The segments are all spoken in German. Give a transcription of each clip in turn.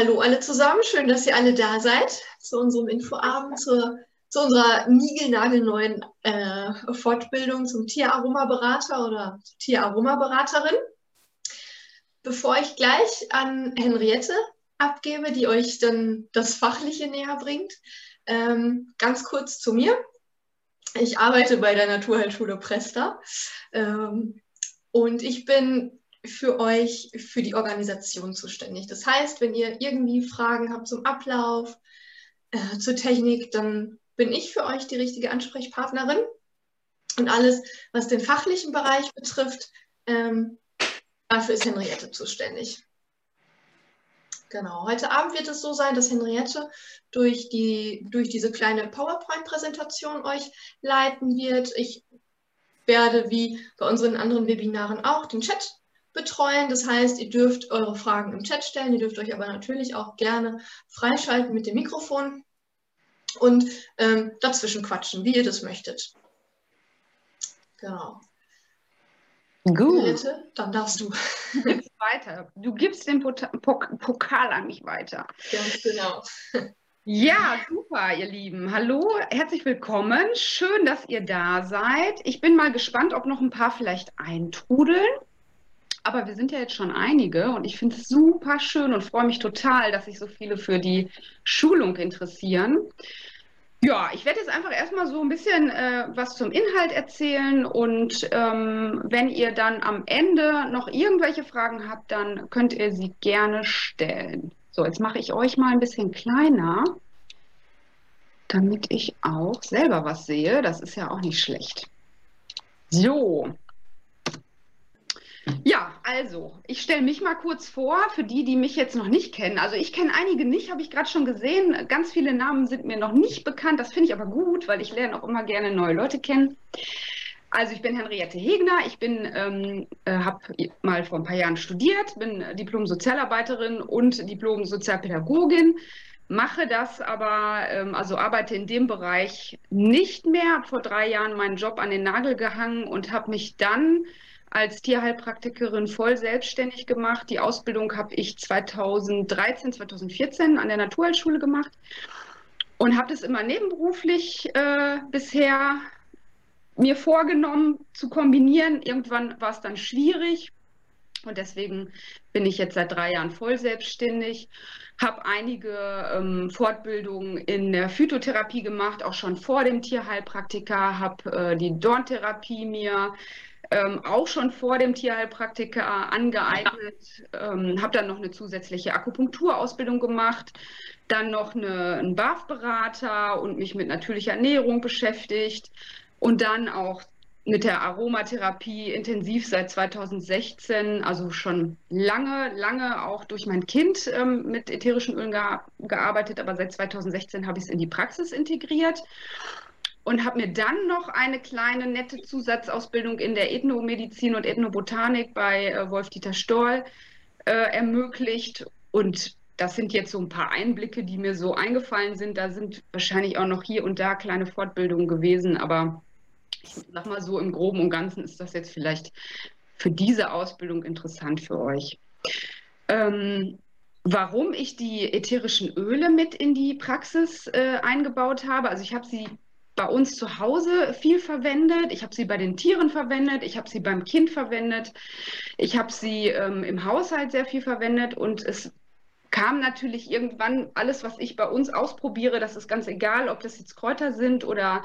hallo alle zusammen. Schön, dass ihr alle da seid zu unserem Infoabend, zur, zu unserer niegelnagelneuen äh, Fortbildung zum Tieraromaberater oder Tieraromaberaterin. Bevor ich gleich an Henriette abgebe, die euch dann das Fachliche näher bringt, ähm, ganz kurz zu mir. Ich arbeite bei der Naturheilschule Presta ähm, und ich bin für euch, für die Organisation zuständig. Das heißt, wenn ihr irgendwie Fragen habt zum Ablauf, äh, zur Technik, dann bin ich für euch die richtige Ansprechpartnerin. Und alles, was den fachlichen Bereich betrifft, ähm, dafür ist Henriette zuständig. Genau, heute Abend wird es so sein, dass Henriette durch, die, durch diese kleine PowerPoint-Präsentation euch leiten wird. Ich werde wie bei unseren anderen Webinaren auch den Chat betreuen. Das heißt, ihr dürft eure Fragen im Chat stellen, ihr dürft euch aber natürlich auch gerne freischalten mit dem Mikrofon und ähm, dazwischen quatschen, wie ihr das möchtet. Genau. Gut. Bitte, dann darfst du. Gibst weiter. Du gibst den Pokal an mich weiter. Ganz genau. Ja, super, ihr Lieben. Hallo, herzlich willkommen. Schön, dass ihr da seid. Ich bin mal gespannt, ob noch ein paar vielleicht eintrudeln. Aber wir sind ja jetzt schon einige und ich finde es super schön und freue mich total, dass sich so viele für die Schulung interessieren. Ja, ich werde jetzt einfach erstmal so ein bisschen äh, was zum Inhalt erzählen und ähm, wenn ihr dann am Ende noch irgendwelche Fragen habt, dann könnt ihr sie gerne stellen. So, jetzt mache ich euch mal ein bisschen kleiner, damit ich auch selber was sehe. Das ist ja auch nicht schlecht. So, ja, also, ich stelle mich mal kurz vor, für die, die mich jetzt noch nicht kennen. Also ich kenne einige nicht, habe ich gerade schon gesehen. Ganz viele Namen sind mir noch nicht bekannt. Das finde ich aber gut, weil ich lerne auch immer gerne neue Leute kennen. Also ich bin Henriette Hegner, ich ähm, äh, habe mal vor ein paar Jahren studiert, bin Diplom-Sozialarbeiterin und Diplom-Sozialpädagogin, mache das aber, ähm, also arbeite in dem Bereich nicht mehr, habe vor drei Jahren meinen Job an den Nagel gehangen und habe mich dann als Tierheilpraktikerin voll selbstständig gemacht. Die Ausbildung habe ich 2013, 2014 an der Naturheilschule gemacht und habe das immer nebenberuflich äh, bisher mir vorgenommen zu kombinieren. Irgendwann war es dann schwierig und deswegen bin ich jetzt seit drei Jahren voll selbstständig, habe einige ähm, Fortbildungen in der Phytotherapie gemacht, auch schon vor dem Tierheilpraktiker, habe äh, die Dorntherapie mir ähm, auch schon vor dem Tierheilpraktiker angeeignet, ähm, habe dann noch eine zusätzliche Akupunkturausbildung gemacht, dann noch eine, einen BAF-Berater und mich mit natürlicher Ernährung beschäftigt und dann auch mit der Aromatherapie intensiv seit 2016, also schon lange, lange auch durch mein Kind ähm, mit ätherischen Ölen gearbeitet, aber seit 2016 habe ich es in die Praxis integriert und habe mir dann noch eine kleine nette Zusatzausbildung in der Ethnomedizin und Ethnobotanik bei äh, Wolf-Dieter Stoll äh, ermöglicht. Und das sind jetzt so ein paar Einblicke, die mir so eingefallen sind. Da sind wahrscheinlich auch noch hier und da kleine Fortbildungen gewesen, aber ich sag mal so, im Groben und Ganzen ist das jetzt vielleicht für diese Ausbildung interessant für euch. Ähm, warum ich die ätherischen Öle mit in die Praxis äh, eingebaut habe, also ich habe sie bei uns zu Hause viel verwendet. Ich habe sie bei den Tieren verwendet. Ich habe sie beim Kind verwendet. Ich habe sie ähm, im Haushalt sehr viel verwendet. Und es kam natürlich irgendwann alles, was ich bei uns ausprobiere. Das ist ganz egal, ob das jetzt Kräuter sind oder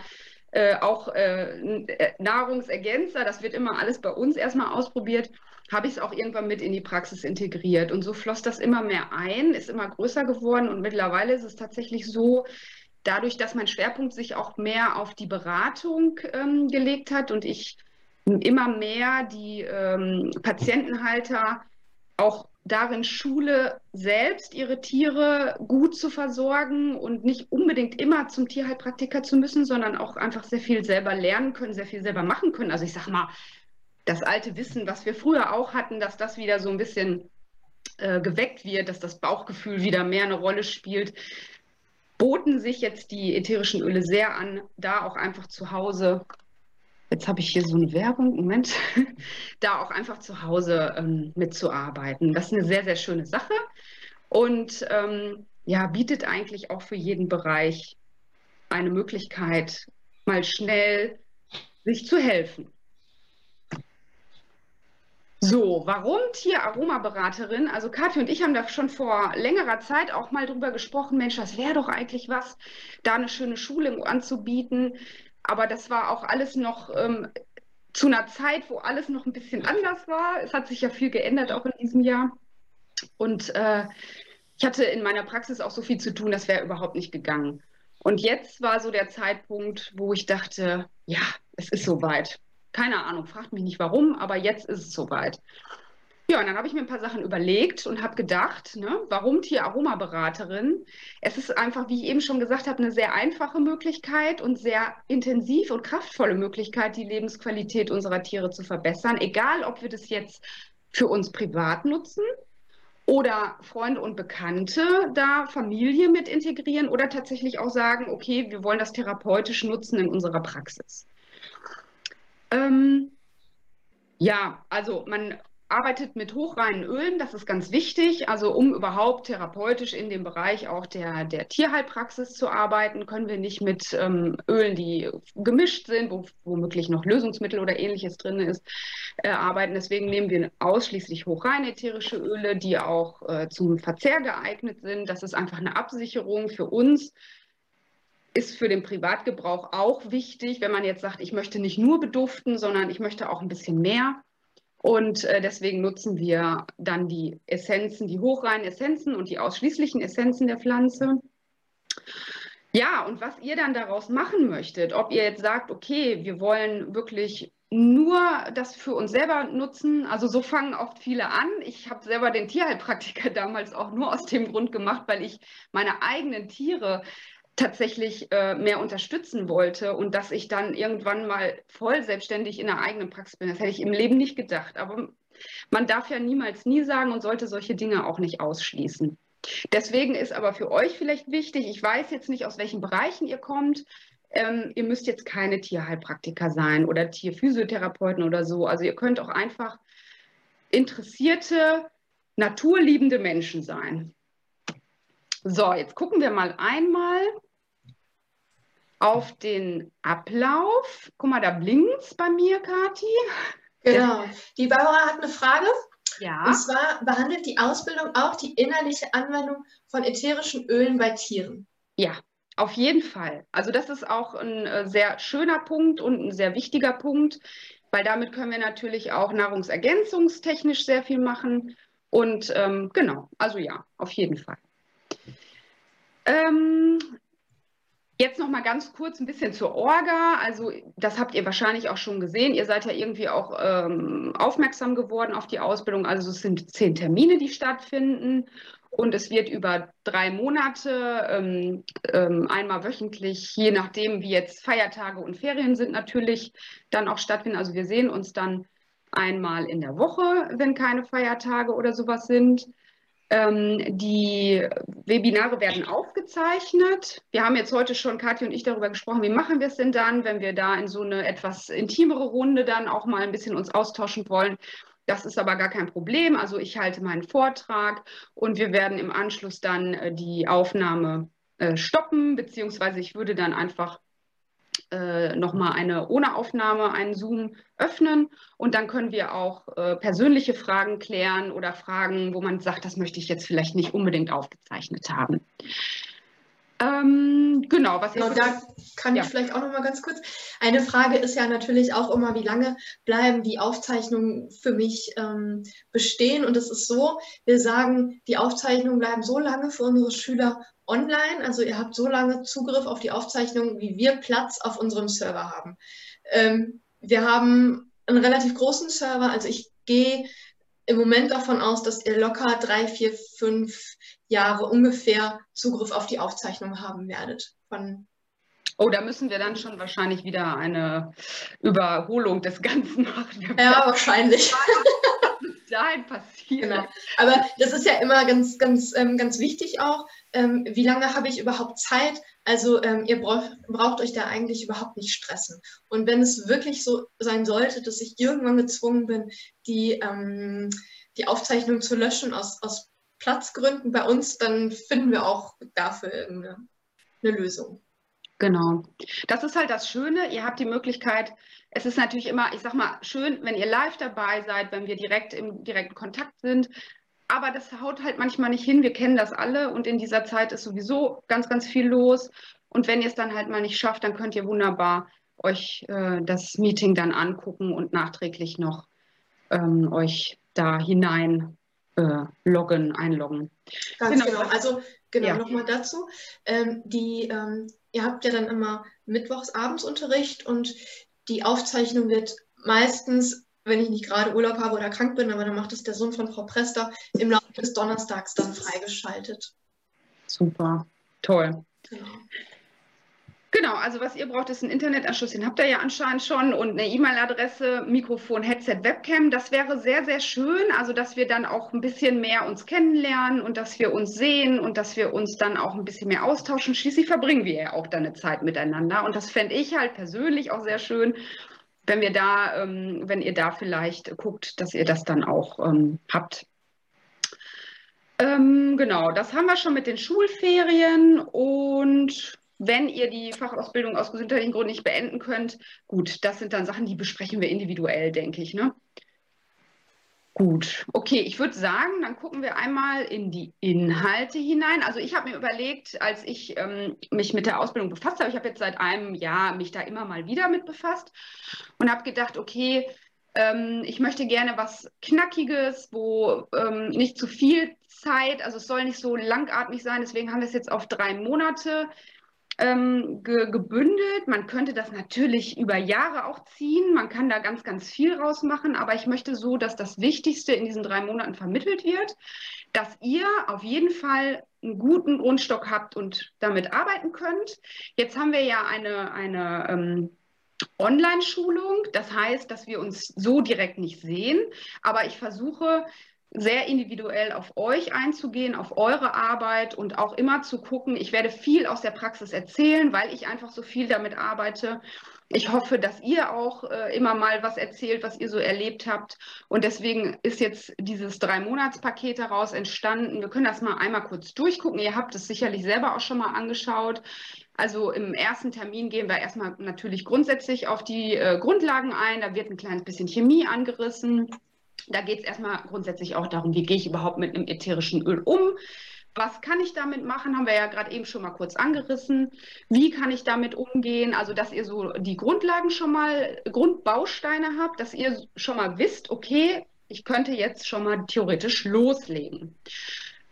äh, auch äh, Nahrungsergänzer. Das wird immer alles bei uns erstmal ausprobiert habe ich es auch irgendwann mit in die Praxis integriert. Und so floss das immer mehr ein, ist immer größer geworden und mittlerweile ist es tatsächlich so, dadurch, dass mein Schwerpunkt sich auch mehr auf die Beratung ähm, gelegt hat und ich immer mehr die ähm, Patientenhalter auch darin schule, selbst ihre Tiere gut zu versorgen und nicht unbedingt immer zum Tierheilpraktiker zu müssen, sondern auch einfach sehr viel selber lernen können, sehr viel selber machen können. Also ich sage mal, das alte Wissen, was wir früher auch hatten, dass das wieder so ein bisschen äh, geweckt wird, dass das Bauchgefühl wieder mehr eine Rolle spielt boten sich jetzt die ätherischen Öle sehr an, da auch einfach zu Hause, jetzt habe ich hier so eine Werbung, Moment, da auch einfach zu Hause ähm, mitzuarbeiten. Das ist eine sehr, sehr schöne Sache. und ähm, ja, bietet eigentlich auch für jeden Bereich eine Möglichkeit, mal schnell sich zu helfen. So, warum Tieraromaberaterin? Also Kathi und ich haben da schon vor längerer Zeit auch mal drüber gesprochen, Mensch, das wäre doch eigentlich was, da eine schöne Schule anzubieten. Aber das war auch alles noch ähm, zu einer Zeit, wo alles noch ein bisschen anders war. Es hat sich ja viel geändert auch in diesem Jahr. Und äh, ich hatte in meiner Praxis auch so viel zu tun, das wäre überhaupt nicht gegangen. Und jetzt war so der Zeitpunkt, wo ich dachte, ja, es ist soweit. Keine Ahnung, fragt mich nicht warum, aber jetzt ist es soweit. Ja, und dann habe ich mir ein paar Sachen überlegt und habe gedacht, ne, warum Tieraromaberaterin? Es ist einfach, wie ich eben schon gesagt habe, eine sehr einfache Möglichkeit und sehr intensiv und kraftvolle Möglichkeit, die Lebensqualität unserer Tiere zu verbessern. Egal, ob wir das jetzt für uns privat nutzen oder Freunde und Bekannte da Familie mit integrieren oder tatsächlich auch sagen, okay, wir wollen das therapeutisch nutzen in unserer Praxis. Ähm, ja, also man arbeitet mit hochreinen Ölen, das ist ganz wichtig. Also um überhaupt therapeutisch in dem Bereich auch der, der Tierheilpraxis zu arbeiten, können wir nicht mit ähm, Ölen, die gemischt sind, wo womöglich noch Lösungsmittel oder ähnliches drin ist, äh, arbeiten. Deswegen nehmen wir ausschließlich hochreine ätherische Öle, die auch äh, zum Verzehr geeignet sind. Das ist einfach eine Absicherung für uns ist für den Privatgebrauch auch wichtig, wenn man jetzt sagt, ich möchte nicht nur beduften, sondern ich möchte auch ein bisschen mehr. Und äh, deswegen nutzen wir dann die Essenzen, die hochreinen Essenzen und die ausschließlichen Essenzen der Pflanze. Ja, und was ihr dann daraus machen möchtet, ob ihr jetzt sagt, okay, wir wollen wirklich nur das für uns selber nutzen. Also so fangen oft viele an. Ich habe selber den Tierheilpraktiker damals auch nur aus dem Grund gemacht, weil ich meine eigenen Tiere tatsächlich äh, mehr unterstützen wollte und dass ich dann irgendwann mal voll selbstständig in der eigenen Praxis bin. Das hätte ich im Leben nicht gedacht. Aber man darf ja niemals nie sagen und sollte solche Dinge auch nicht ausschließen. Deswegen ist aber für euch vielleicht wichtig, ich weiß jetzt nicht, aus welchen Bereichen ihr kommt. Ähm, ihr müsst jetzt keine Tierheilpraktiker sein oder Tierphysiotherapeuten oder so. Also ihr könnt auch einfach interessierte, naturliebende Menschen sein. So, jetzt gucken wir mal einmal auf den Ablauf. Guck mal, da blinkt es bei mir, Kathi. Genau. Die Barbara hat eine Frage. Ja. Und zwar behandelt die Ausbildung auch die innerliche Anwendung von ätherischen Ölen bei Tieren. Ja, auf jeden Fall. Also das ist auch ein äh, sehr schöner Punkt und ein sehr wichtiger Punkt, weil damit können wir natürlich auch nahrungsergänzungstechnisch sehr viel machen. Und ähm, genau, also ja, auf jeden Fall. Ähm, Jetzt noch mal ganz kurz ein bisschen zur Orga. Also das habt ihr wahrscheinlich auch schon gesehen. Ihr seid ja irgendwie auch ähm, aufmerksam geworden auf die Ausbildung. Also es sind zehn Termine, die stattfinden. Und es wird über drei Monate, ähm, ähm, einmal wöchentlich, je nachdem, wie jetzt Feiertage und Ferien sind, natürlich dann auch stattfinden. Also wir sehen uns dann einmal in der Woche, wenn keine Feiertage oder sowas sind. Ähm, die Webinare werden aufgezeichnet. Wir haben jetzt heute schon, Kathi und ich, darüber gesprochen, wie machen wir es denn dann, wenn wir da in so eine etwas intimere Runde dann auch mal ein bisschen uns austauschen wollen. Das ist aber gar kein Problem. Also ich halte meinen Vortrag und wir werden im Anschluss dann äh, die Aufnahme äh, stoppen, beziehungsweise ich würde dann einfach äh, nochmal eine ohne Aufnahme, einen Zoom öffnen und dann können wir auch äh, persönliche Fragen klären oder Fragen, wo man sagt, das möchte ich jetzt vielleicht nicht unbedingt aufgezeichnet haben. Ähm, genau, was genau, da kann ja. ich vielleicht auch noch mal ganz kurz. Eine Frage ist ja natürlich auch immer, wie lange bleiben die Aufzeichnungen für mich ähm, bestehen? Und es ist so, wir sagen, die Aufzeichnungen bleiben so lange für unsere Schüler online. Also ihr habt so lange Zugriff auf die Aufzeichnungen, wie wir Platz auf unserem Server haben. Ähm, wir haben einen relativ großen Server. Also ich gehe im Moment davon aus, dass ihr locker drei, vier, fünf Jahre ungefähr Zugriff auf die Aufzeichnung haben werdet. Von Oh, da müssen wir dann schon wahrscheinlich wieder eine Überholung des Ganzen machen. Ja, wahrscheinlich. dahin passiert. Genau. Aber das ist ja immer ganz, ganz, ähm, ganz wichtig auch. Ähm, wie lange habe ich überhaupt Zeit? Also ähm, ihr braucht, braucht euch da eigentlich überhaupt nicht stressen. Und wenn es wirklich so sein sollte, dass ich irgendwann gezwungen bin, die, ähm, die Aufzeichnung zu löschen aus, aus Platzgründen bei uns, dann finden wir auch dafür eine, eine Lösung. Genau. Das ist halt das Schöne. Ihr habt die Möglichkeit, es ist natürlich immer, ich sag mal, schön, wenn ihr live dabei seid, wenn wir direkt im direkten Kontakt sind. Aber das haut halt manchmal nicht hin. Wir kennen das alle und in dieser Zeit ist sowieso ganz, ganz viel los. Und wenn ihr es dann halt mal nicht schafft, dann könnt ihr wunderbar euch äh, das Meeting dann angucken und nachträglich noch ähm, euch da hinein äh, loggen, einloggen. Ganz genau. genau. Also genau ja. nochmal dazu. Ähm, die, ähm, ihr habt ja dann immer mittwochs Abendsunterricht und die Aufzeichnung wird meistens, wenn ich nicht gerade Urlaub habe oder krank bin, aber dann macht es der Sohn von Frau Prester im Laufe des Donnerstags dann freigeschaltet. Super, toll. Genau. Genau, also was ihr braucht, ist ein Internetanschluss, den habt ihr ja anscheinend schon und eine E-Mail-Adresse, Mikrofon, Headset, Webcam. Das wäre sehr, sehr schön, also dass wir dann auch ein bisschen mehr uns kennenlernen und dass wir uns sehen und dass wir uns dann auch ein bisschen mehr austauschen. Schließlich verbringen wir ja auch dann eine Zeit miteinander und das fände ich halt persönlich auch sehr schön, wenn wir da, ähm, wenn ihr da vielleicht guckt, dass ihr das dann auch ähm, habt. Ähm, genau, das haben wir schon mit den Schulferien und wenn ihr die Fachausbildung aus gesundheitlichen Gründen nicht beenden könnt, gut, das sind dann Sachen, die besprechen wir individuell, denke ich. Ne? Gut, okay, ich würde sagen, dann gucken wir einmal in die Inhalte hinein. Also ich habe mir überlegt, als ich ähm, mich mit der Ausbildung befasst habe, ich habe jetzt seit einem Jahr mich da immer mal wieder mit befasst und habe gedacht, okay, ähm, ich möchte gerne was Knackiges, wo ähm, nicht zu viel Zeit, also es soll nicht so langatmig sein, deswegen haben wir es jetzt auf drei Monate ähm, ge gebündelt. Man könnte das natürlich über Jahre auch ziehen. Man kann da ganz, ganz viel rausmachen. Aber ich möchte so, dass das Wichtigste in diesen drei Monaten vermittelt wird, dass ihr auf jeden Fall einen guten Grundstock habt und damit arbeiten könnt. Jetzt haben wir ja eine, eine ähm, Online-Schulung. Das heißt, dass wir uns so direkt nicht sehen. Aber ich versuche, sehr individuell auf euch einzugehen, auf eure Arbeit und auch immer zu gucken. Ich werde viel aus der Praxis erzählen, weil ich einfach so viel damit arbeite. Ich hoffe, dass ihr auch äh, immer mal was erzählt, was ihr so erlebt habt. Und deswegen ist jetzt dieses Drei-Monats-Paket daraus entstanden. Wir können das mal einmal kurz durchgucken. Ihr habt es sicherlich selber auch schon mal angeschaut. Also im ersten Termin gehen wir erstmal natürlich grundsätzlich auf die äh, Grundlagen ein. Da wird ein kleines bisschen Chemie angerissen. Da geht es erstmal grundsätzlich auch darum, wie gehe ich überhaupt mit einem ätherischen Öl um? Was kann ich damit machen? Haben wir ja gerade eben schon mal kurz angerissen. Wie kann ich damit umgehen? Also, dass ihr so die Grundlagen schon mal, Grundbausteine habt, dass ihr schon mal wisst, okay, ich könnte jetzt schon mal theoretisch loslegen.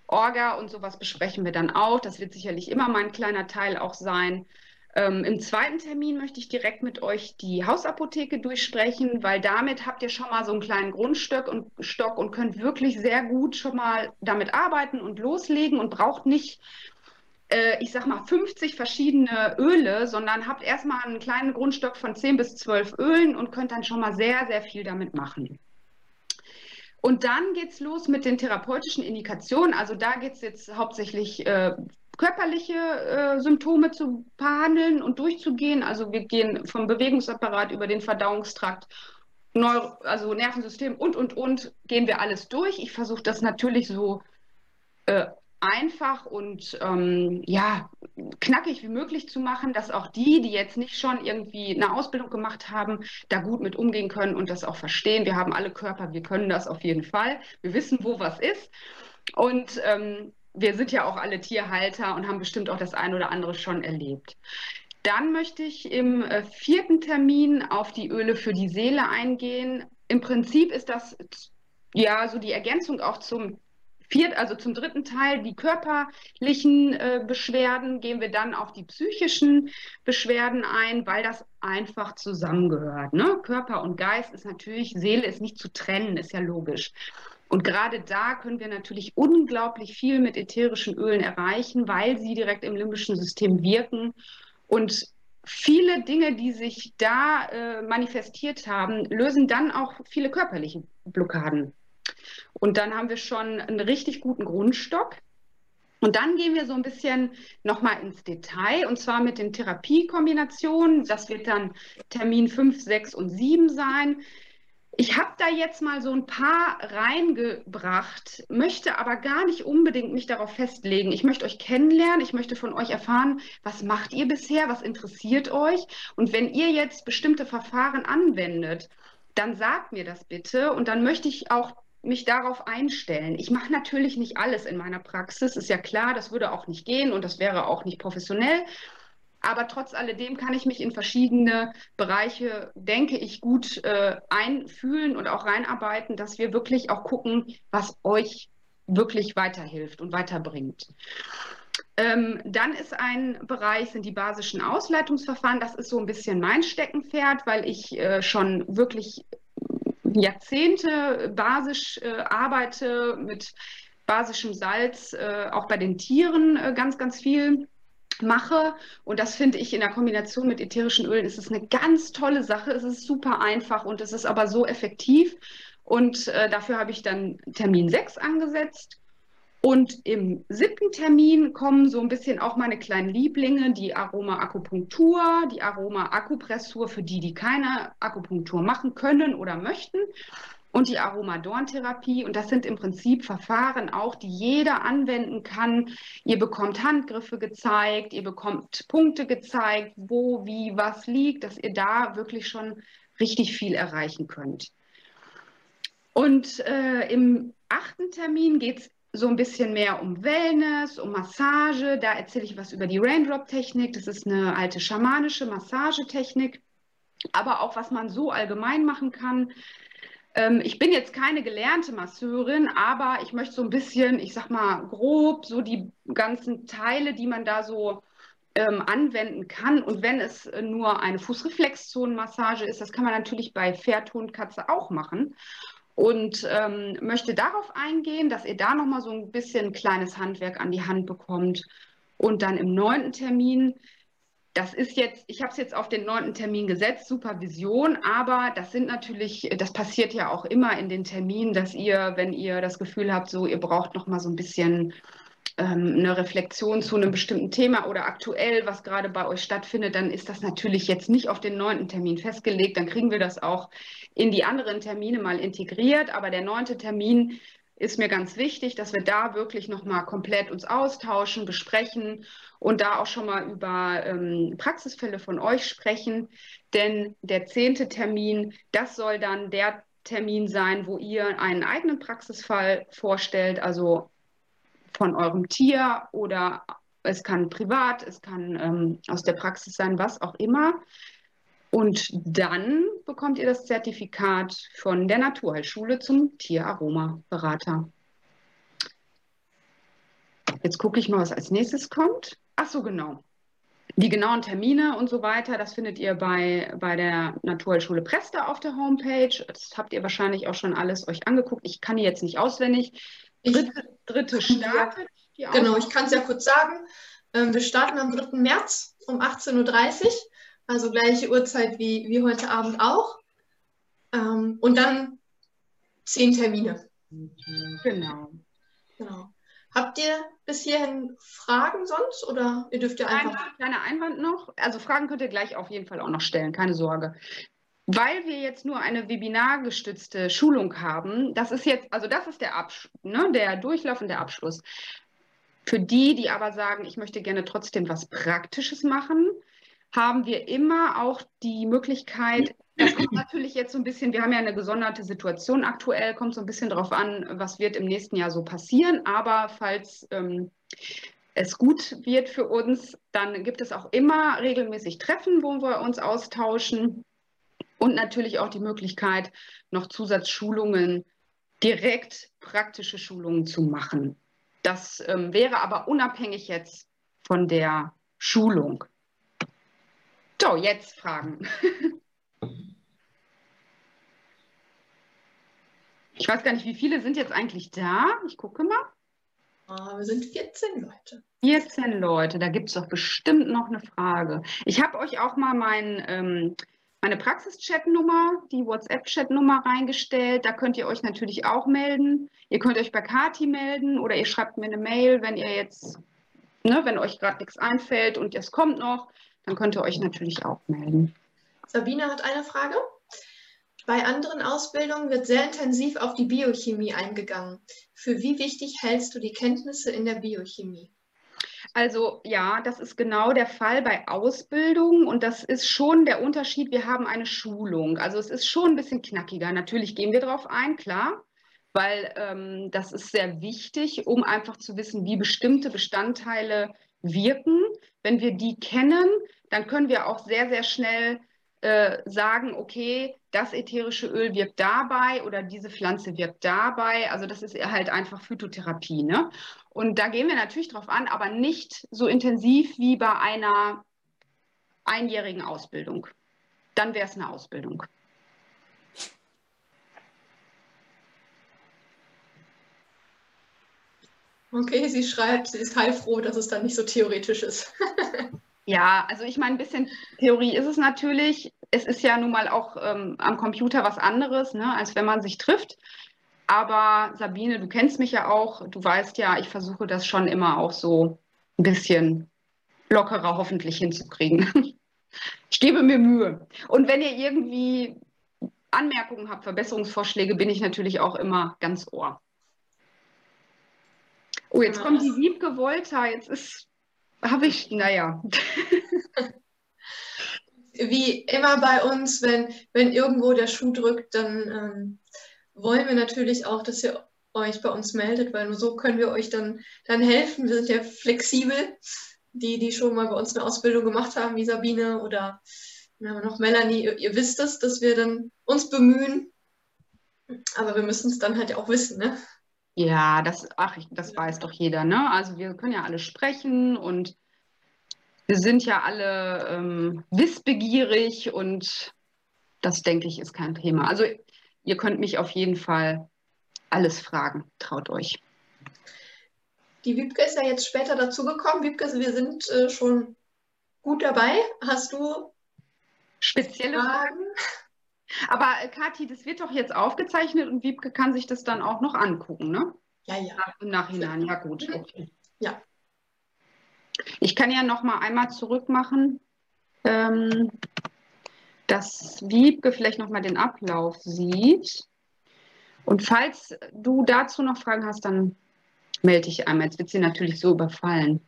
Orga und sowas besprechen wir dann auch. Das wird sicherlich immer mein kleiner Teil auch sein. Ähm, Im zweiten Termin möchte ich direkt mit euch die Hausapotheke durchsprechen, weil damit habt ihr schon mal so einen kleinen Grundstock und, Stock und könnt wirklich sehr gut schon mal damit arbeiten und loslegen und braucht nicht, äh, ich sag mal, 50 verschiedene Öle, sondern habt erstmal einen kleinen Grundstock von 10 bis 12 Ölen und könnt dann schon mal sehr, sehr viel damit machen. Und dann geht es los mit den therapeutischen Indikationen. Also da geht es jetzt hauptsächlich äh, körperliche äh, Symptome zu behandeln und durchzugehen. Also wir gehen vom Bewegungsapparat über den Verdauungstrakt, Neuro also Nervensystem und, und, und, gehen wir alles durch. Ich versuche das natürlich so äh, einfach und ähm, ja, knackig wie möglich zu machen, dass auch die, die jetzt nicht schon irgendwie eine Ausbildung gemacht haben, da gut mit umgehen können und das auch verstehen. Wir haben alle Körper, wir können das auf jeden Fall. Wir wissen, wo was ist. Und ähm, wir sind ja auch alle Tierhalter und haben bestimmt auch das eine oder andere schon erlebt. Dann möchte ich im äh, vierten Termin auf die Öle für die Seele eingehen. Im Prinzip ist das ja so die Ergänzung auch zum viert, also zum dritten Teil, die körperlichen äh, Beschwerden, gehen wir dann auf die psychischen Beschwerden ein, weil das einfach zusammengehört. Ne? Körper und Geist ist natürlich, Seele ist nicht zu trennen, ist ja logisch. Und gerade da können wir natürlich unglaublich viel mit ätherischen Ölen erreichen, weil sie direkt im limbischen System wirken. Und viele Dinge, die sich da äh, manifestiert haben, lösen dann auch viele körperliche Blockaden. Und dann haben wir schon einen richtig guten Grundstock. Und dann gehen wir so ein bisschen nochmal ins Detail und zwar mit den Therapiekombinationen. Das wird dann Termin 5, 6 und 7 sein. Ich habe da jetzt mal so ein paar reingebracht, möchte aber gar nicht unbedingt mich darauf festlegen. Ich möchte euch kennenlernen, ich möchte von euch erfahren, was macht ihr bisher, was interessiert euch. Und wenn ihr jetzt bestimmte Verfahren anwendet, dann sagt mir das bitte und dann möchte ich auch mich darauf einstellen. Ich mache natürlich nicht alles in meiner Praxis, ist ja klar, das würde auch nicht gehen und das wäre auch nicht professionell. Aber trotz alledem kann ich mich in verschiedene Bereiche, denke ich, gut äh, einfühlen und auch reinarbeiten, dass wir wirklich auch gucken, was euch wirklich weiterhilft und weiterbringt. Ähm, dann ist ein Bereich, sind die basischen Ausleitungsverfahren. Das ist so ein bisschen mein Steckenpferd, weil ich äh, schon wirklich Jahrzehnte basisch äh, arbeite mit basischem Salz, äh, auch bei den Tieren äh, ganz, ganz viel mache. Und das finde ich in der Kombination mit ätherischen Ölen ist es eine ganz tolle Sache. Es ist super einfach und es ist aber so effektiv. Und äh, dafür habe ich dann Termin 6 angesetzt. Und im siebten Termin kommen so ein bisschen auch meine kleinen Lieblinge, die Aroma-Akupunktur, die Aroma-Akupressur für die, die keine Akupunktur machen können oder möchten und die Aromadorntherapie. Und das sind im Prinzip Verfahren auch, die jeder anwenden kann. Ihr bekommt Handgriffe gezeigt, ihr bekommt Punkte gezeigt, wo, wie, was liegt, dass ihr da wirklich schon richtig viel erreichen könnt. Und äh, im achten Termin geht es so ein bisschen mehr um Wellness, um Massage. Da erzähle ich was über die Raindrop-Technik. Das ist eine alte schamanische Massagetechnik. Aber auch, was man so allgemein machen kann. Ähm, ich bin jetzt keine gelernte Masseurin, aber ich möchte so ein bisschen, ich sag mal grob, so die ganzen Teile, die man da so ähm, anwenden kann. Und wenn es nur eine Fußreflexzonenmassage ist, das kann man natürlich bei Pferd, Hund, Katze auch machen. Und ähm, möchte darauf eingehen, dass ihr da nochmal so ein bisschen kleines Handwerk an die Hand bekommt. Und dann im neunten Termin das ist jetzt, ich habe es jetzt auf den neunten Termin gesetzt, Supervision, aber das sind natürlich, das passiert ja auch immer in den Terminen, dass ihr, wenn ihr das Gefühl habt, so ihr braucht noch mal so ein bisschen ähm, eine Reflexion zu einem bestimmten Thema oder aktuell, was gerade bei euch stattfindet, dann ist das natürlich jetzt nicht auf den neunten Termin festgelegt. Dann kriegen wir das auch in die anderen Termine mal integriert. Aber der neunte Termin ist mir ganz wichtig, dass wir da wirklich nochmal komplett uns austauschen, besprechen und da auch schon mal über ähm, Praxisfälle von euch sprechen. Denn der zehnte Termin, das soll dann der Termin sein, wo ihr einen eigenen Praxisfall vorstellt, also von eurem Tier oder es kann privat, es kann ähm, aus der Praxis sein, was auch immer. Und dann bekommt ihr das Zertifikat von der Naturheilschule zum Tieraroma-Berater. Jetzt gucke ich mal, was als nächstes kommt. Ach so, genau. Die genauen Termine und so weiter, das findet ihr bei, bei der Naturheilschule Presta auf der Homepage. Das habt ihr wahrscheinlich auch schon alles euch angeguckt. Ich kann die jetzt nicht auswendig. Dritte, dritte startet. Genau, ich kann es ja kurz sagen. Ähm, wir starten am 3. März um 18.30 Uhr. Also gleiche Uhrzeit wie, wie heute Abend auch. Ähm, und dann zehn Termine. Genau. Genau. Habt ihr bis hierhin Fragen sonst oder ihr dürft ja einfach. Ein kleiner Einwand noch. Also Fragen könnt ihr gleich auf jeden Fall auch noch stellen, keine Sorge. Weil wir jetzt nur eine webinargestützte Schulung haben, das ist jetzt, also das ist der Absch ne, der Durchlauf und der Abschluss. Für die, die aber sagen, ich möchte gerne trotzdem was Praktisches machen, haben wir immer auch die Möglichkeit, das kommt natürlich jetzt so ein bisschen, wir haben ja eine gesonderte Situation aktuell, kommt so ein bisschen darauf an, was wird im nächsten Jahr so passieren. Aber falls ähm, es gut wird für uns, dann gibt es auch immer regelmäßig Treffen, wo wir uns austauschen und natürlich auch die Möglichkeit, noch Zusatzschulungen, direkt praktische Schulungen zu machen. Das ähm, wäre aber unabhängig jetzt von der Schulung. So, jetzt Fragen. Ich weiß gar nicht, wie viele sind jetzt eigentlich da? Ich gucke mal. Ah, wir sind 14 Leute. 14 Leute, da gibt es doch bestimmt noch eine Frage. Ich habe euch auch mal mein, ähm, meine Praxis-Chat-Nummer, die WhatsApp-Chat-Nummer reingestellt. Da könnt ihr euch natürlich auch melden. Ihr könnt euch bei Kati melden oder ihr schreibt mir eine Mail, wenn ihr jetzt, ne, wenn euch gerade nichts einfällt und es kommt noch, dann könnt ihr euch natürlich auch melden. Sabine hat eine Frage. Bei anderen Ausbildungen wird sehr intensiv auf die Biochemie eingegangen. Für wie wichtig hältst du die Kenntnisse in der Biochemie? Also ja, das ist genau der Fall bei Ausbildung und das ist schon der Unterschied. Wir haben eine Schulung. Also es ist schon ein bisschen knackiger. Natürlich gehen wir darauf ein, klar, weil ähm, das ist sehr wichtig, um einfach zu wissen, wie bestimmte Bestandteile wirken. Wenn wir die kennen, dann können wir auch sehr, sehr schnell äh, sagen, okay, das ätherische Öl wirkt dabei oder diese Pflanze wirkt dabei. Also das ist halt einfach Phytotherapie. Ne? Und da gehen wir natürlich drauf an, aber nicht so intensiv wie bei einer einjährigen Ausbildung. Dann wäre es eine Ausbildung. Okay, sie schreibt, sie ist heilfroh, dass es dann nicht so theoretisch ist. Ja, also ich meine, ein bisschen Theorie ist es natürlich. Es ist ja nun mal auch ähm, am Computer was anderes, ne, als wenn man sich trifft. Aber Sabine, du kennst mich ja auch. Du weißt ja, ich versuche das schon immer auch so ein bisschen lockerer hoffentlich hinzukriegen. ich gebe mir Mühe. Und wenn ihr irgendwie Anmerkungen habt, Verbesserungsvorschläge, bin ich natürlich auch immer ganz ohr. Oh, jetzt kommt die Wiebke Volta. Jetzt ist habe ich, naja. Wie immer bei uns, wenn, wenn irgendwo der Schuh drückt, dann ähm, wollen wir natürlich auch, dass ihr euch bei uns meldet, weil nur so können wir euch dann, dann helfen. Wir sind ja flexibel. Die, die schon mal bei uns eine Ausbildung gemacht haben, wie Sabine oder noch Melanie, ihr, ihr wisst es, dass wir dann uns bemühen. Aber wir müssen es dann halt auch wissen, ne? Ja, das, ach, das weiß doch jeder, ne? Also wir können ja alle sprechen und wir sind ja alle ähm, wissbegierig und das, denke ich, ist kein Thema. Also ihr könnt mich auf jeden Fall alles fragen, traut euch. Die Wiebke ist ja jetzt später dazugekommen. Wiebke, wir sind äh, schon gut dabei. Hast du spezielle Fragen? Aber äh, Kathi, das wird doch jetzt aufgezeichnet und Wiebke kann sich das dann auch noch angucken, ne? Ja, ja. Im Nachhinein, ja gut. Okay. Ja. Ich kann ja noch mal einmal zurück machen, ähm, dass Wiebke vielleicht noch mal den Ablauf sieht. Und falls du dazu noch Fragen hast, dann melde dich einmal. Jetzt wird sie natürlich so überfallen.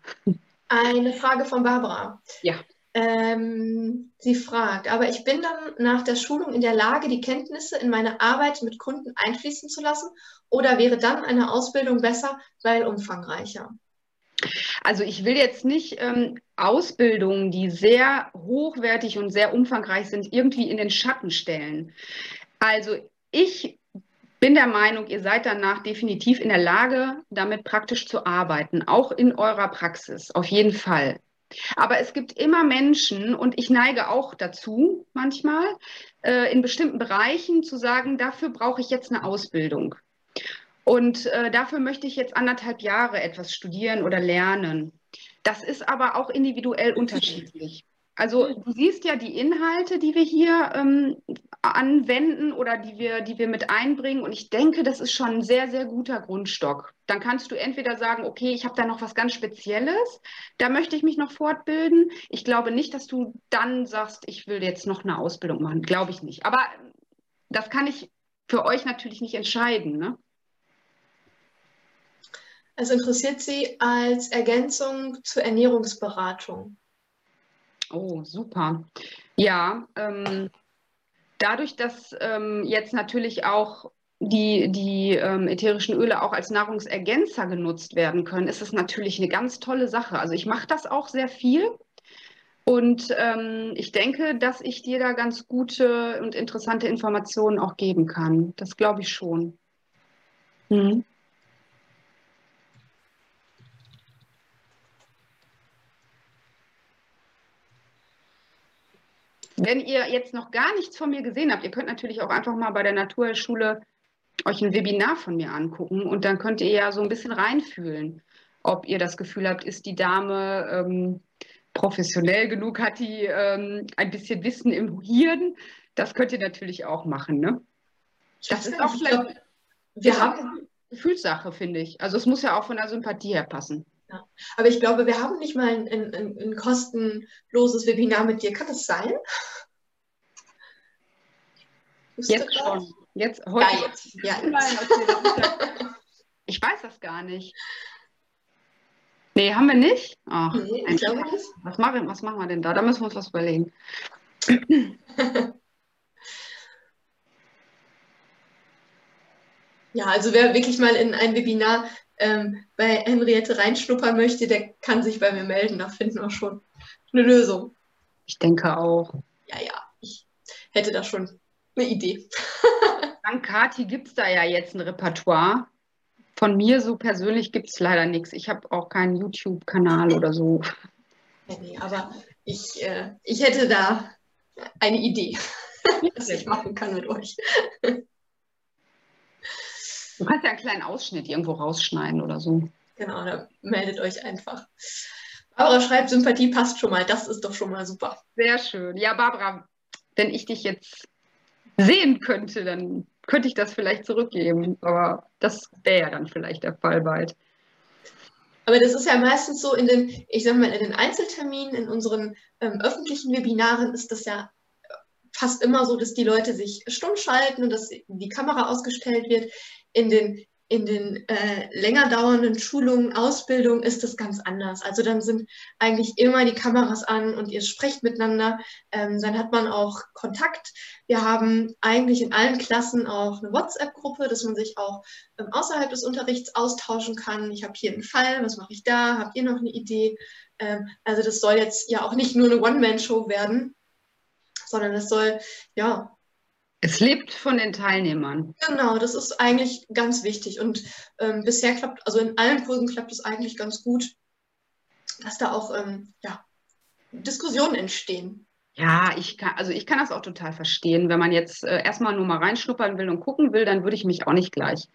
Eine Frage von Barbara. Ja. Ähm, sie fragt, aber ich bin dann nach der Schulung in der Lage, die Kenntnisse in meine Arbeit mit Kunden einfließen zu lassen? Oder wäre dann eine Ausbildung besser, weil umfangreicher? Also ich will jetzt nicht ähm, Ausbildungen, die sehr hochwertig und sehr umfangreich sind, irgendwie in den Schatten stellen. Also ich bin der Meinung, ihr seid danach definitiv in der Lage, damit praktisch zu arbeiten, auch in eurer Praxis, auf jeden Fall. Aber es gibt immer Menschen, und ich neige auch dazu manchmal, äh, in bestimmten Bereichen zu sagen, dafür brauche ich jetzt eine Ausbildung. Und äh, dafür möchte ich jetzt anderthalb Jahre etwas studieren oder lernen. Das ist aber auch individuell unterschiedlich. Also du siehst ja die Inhalte, die wir hier ähm, anwenden oder die wir, die wir mit einbringen. Und ich denke, das ist schon ein sehr, sehr guter Grundstock. Dann kannst du entweder sagen, okay, ich habe da noch was ganz Spezielles, da möchte ich mich noch fortbilden. Ich glaube nicht, dass du dann sagst, ich will jetzt noch eine Ausbildung machen. Glaube ich nicht. Aber das kann ich für euch natürlich nicht entscheiden. Ne? Es interessiert Sie als Ergänzung zur Ernährungsberatung. Oh, super. Ja, ähm, dadurch, dass ähm, jetzt natürlich auch die, die ähm, ätherischen Öle auch als Nahrungsergänzer genutzt werden können, ist es natürlich eine ganz tolle Sache. Also ich mache das auch sehr viel und ähm, ich denke, dass ich dir da ganz gute und interessante Informationen auch geben kann. Das glaube ich schon. Mhm. Wenn ihr jetzt noch gar nichts von mir gesehen habt, ihr könnt natürlich auch einfach mal bei der Naturschule euch ein Webinar von mir angucken und dann könnt ihr ja so ein bisschen reinfühlen, ob ihr das Gefühl habt, ist die Dame ähm, professionell genug, hat die ähm, ein bisschen Wissen im Hirn. Das könnt ihr natürlich auch machen. Ne? Das ist auch vielleicht wir haben Gefühlssache, finde ich. Also es muss ja auch von der Sympathie her passen. Ja. Aber ich glaube, wir haben nicht mal ein, ein, ein kostenloses Webinar mit dir. Kann das sein? Jetzt schon. Jetzt, heute. Ja, jetzt. Ja, jetzt. Ich weiß das gar nicht. Nee, haben wir nicht? Ach, Nee, ein ich glaube nicht. was, machen, was machen wir denn da? Da müssen wir uns was überlegen. Ja, also wer wirklich mal in ein Webinar ähm, bei Henriette reinschnuppern möchte, der kann sich bei mir melden. Da finden wir schon eine Lösung. Ich denke auch. Ja, ja, ich hätte da schon eine Idee. Dank Kati gibt es da ja jetzt ein Repertoire. Von mir so persönlich gibt es leider nichts. Ich habe auch keinen YouTube-Kanal oder so. Ja, nee, aber ich, äh, ich hätte da eine Idee, was ich machen kann mit euch. Du kannst ja einen kleinen Ausschnitt irgendwo rausschneiden oder so. Genau, da meldet euch einfach. Barbara schreibt, Sympathie passt schon mal. Das ist doch schon mal super. Sehr schön. Ja, Barbara, wenn ich dich jetzt sehen könnte, dann könnte ich das vielleicht zurückgeben. Aber das wäre ja dann vielleicht der Fall bald. Aber das ist ja meistens so in den, ich sag mal, in den Einzelterminen, in unseren ähm, öffentlichen Webinaren ist das ja fast immer so, dass die Leute sich stumm schalten und dass die Kamera ausgestellt wird. In den, in den äh, länger dauernden Schulungen, Ausbildungen ist das ganz anders. Also dann sind eigentlich immer die Kameras an und ihr sprecht miteinander. Ähm, dann hat man auch Kontakt. Wir haben eigentlich in allen Klassen auch eine WhatsApp-Gruppe, dass man sich auch ähm, außerhalb des Unterrichts austauschen kann. Ich habe hier einen Fall, was mache ich da? Habt ihr noch eine Idee? Ähm, also das soll jetzt ja auch nicht nur eine One-Man-Show werden, sondern es soll, ja, Es lebt von den Teilnehmern. genau, das ist eigentlich ganz wichtig. Und ähm, bisher klappt, also in allen Kursen klappt es eigentlich ganz gut, dass da auch ähm, ja, Diskussionen entstehen. Ja, ich kann, also ich kann das auch total verstehen. Wenn man jetzt äh, erstmal nur mal reinschnuppern will und gucken will, dann würde ich mich auch nicht gleich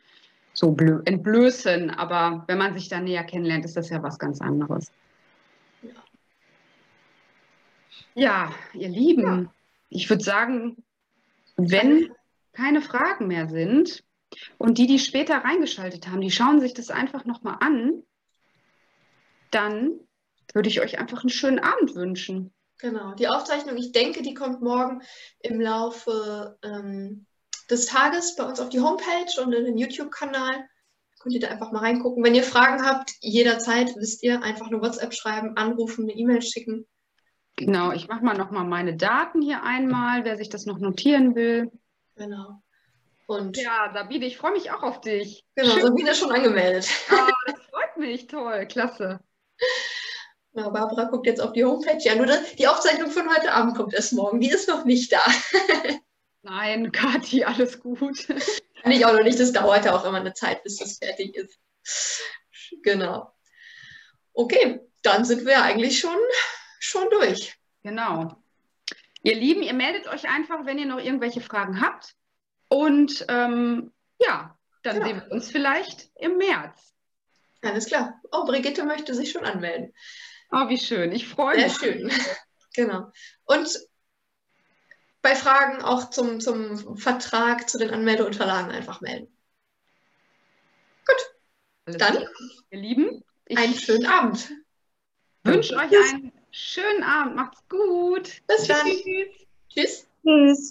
so blö entblößen. Aber wenn man sich da näher kennenlernt, ist das ja was ganz anderes. Ja. Ja, ihr Lieben, ich würde sagen, wenn keine Fragen mehr sind und die, die später reingeschaltet haben, die schauen sich das einfach nochmal an, dann würde ich euch einfach einen schönen Abend wünschen. Genau, die Aufzeichnung, ich denke, die kommt morgen im Laufe ähm, des Tages bei uns auf die Homepage und in den YouTube-Kanal. Könnt ihr da einfach mal reingucken. Wenn ihr Fragen habt, jederzeit wisst ihr, einfach eine WhatsApp schreiben, anrufen, eine E-Mail schicken. Genau, ich mache mal nochmal meine Daten hier einmal, wer sich das noch notieren will. Genau. Und Ja, Sabine, ich freue mich auch auf dich. genau, Schön. Sabine ist schon angemeldet. Ah, das freut mich, toll, klasse. Ja, Barbara guckt jetzt auf die Homepage. Ja, nur die Aufzeichnung von heute Abend kommt erst morgen. Die ist noch nicht da. Nein, Kathi, alles gut. Kann ich auch noch nicht. Das dauert ja auch immer eine Zeit, bis das fertig ist. Genau. Okay, dann sind wir eigentlich schon, schon durch. Genau. Ihr Lieben, ihr meldet euch einfach, wenn ihr noch irgendwelche Fragen habt. Und ähm, ja, dann Ja. sehen wir uns vielleicht im März. Alles klar. Oh, Brigitte möchte sich schon anmelden. Oh, wie schön. Ich freue Sehr mich. schön. Genau. Und bei Fragen auch zum, zum Vertrag, zu den Anmeldeunterlagen einfach melden. Alles Dann. Ihr Lieben, einen schönen Abend. wünsche euch einen schönen Abend. Macht's gut. Bis dann. Tschüss. Tschüss. Tschüss.